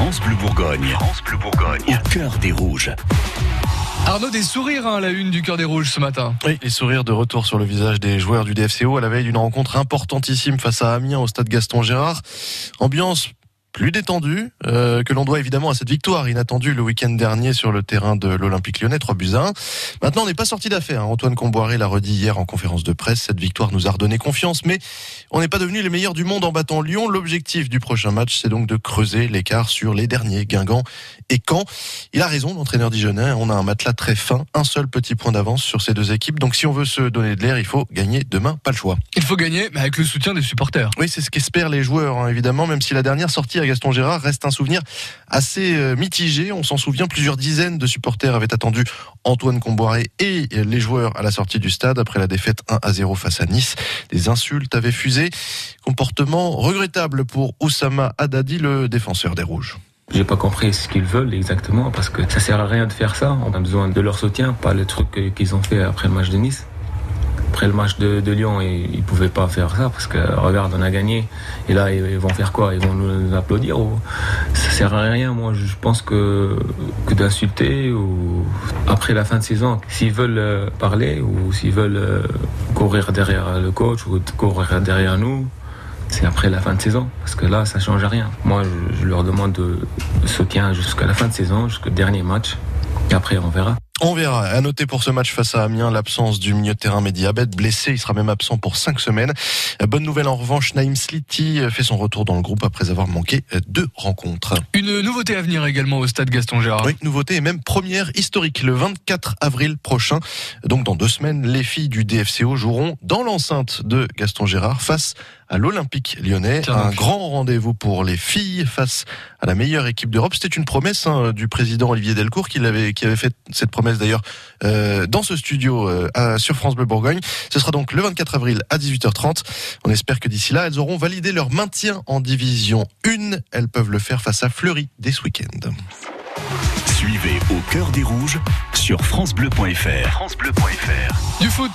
France Bleu Bourgogne. France Bleu Bourgogne. Au cœur des rouges. Arnaud, des sourires hein, à la une du cœur des rouges ce matin. Oui, les sourires de retour sur le visage des joueurs du DFCO à la veille d'une rencontre importantissime face à Amiens au stade Gaston Gérard. Ambiance plus détendu, euh, que l'on doit évidemment à cette victoire inattendue le week-end dernier sur le terrain de l'Olympique lyonnais, 3 buts à 1. Maintenant, on n'est pas sorti d'affaire. Hein. Antoine Comboiré l'a redit hier en conférence de presse. Cette victoire nous a redonné confiance, mais on n'est pas devenu les meilleurs du monde en battant Lyon. L'objectif du prochain match, c'est donc de creuser l'écart sur les derniers, Guingamp et Caen. Il a raison, l'entraîneur dijonnais. On a un matelas très fin, un seul petit point d'avance sur ces deux équipes. Donc si on veut se donner de l'air, il faut gagner demain, pas le choix. Il faut gagner, mais avec le soutien des supporters. Oui, c'est ce qu'espèrent les joueurs, hein, évidemment, même si la dernière sortie à Gaston Gérard reste un souvenir assez euh, mitigé. On s'en souvient, plusieurs dizaines de supporters avaient attendu Antoine Comboiré et les joueurs à la sortie du stade après la défaite 1 à 0 face à Nice. Des insultes avaient fusé. Comportement regrettable pour Oussama Haddadi, le défenseur des Rouges. J'ai pas compris ce qu'ils veulent exactement parce que ça sert à rien de faire ça. On a besoin de leur soutien, pas le truc qu'ils ont fait après le match de Nice. Après le match de, Lyon, ils, ne pouvaient pas faire ça parce que regarde, on a gagné. Et là, ils, vont faire quoi? Ils vont nous applaudir. Ça sert à rien. Moi, je pense que, que d'insulter ou après la fin de saison, s'ils veulent euh, parler ou s'ils veulent euh, courir derrière le coach ou courir derrière nous, c'est après la fin de saison. Parce que là, ça change rien. Moi, je, leur demande de soutien jusqu'à la fin de saison, jusqu'au dernier match. Et après, on verra. On verra. À noter pour ce match face à Amiens l'absence du milieu de terrain Mediabet blessé. Il sera même absent pour cinq semaines. Bonne nouvelle en revanche, Naïm Sliti fait son retour dans le groupe après avoir manqué deux rencontres. Une nouveauté à venir également au stade Gaston Gérard. Oui, nouveauté et même première historique. Le 24 avril prochain, donc dans deux semaines, les filles du DFCO joueront dans l'enceinte de Gaston Gérard face à l'Olympique lyonnais. Un grand rendez-vous pour les filles face à la meilleure équipe d'Europe. C'était une promesse hein, du président Olivier Delcourt qui avait, qui avait fait cette promesse d'ailleurs euh, dans ce studio euh, sur France Bleu Bourgogne. Ce sera donc le 24 avril à 18h30. On espère que d'ici là, elles auront validé leur maintien en division 1. Elles peuvent le faire face à Fleury dès ce week-end. Suivez au cœur des rouges sur francebleu.fr. francebleu.fr. Du foot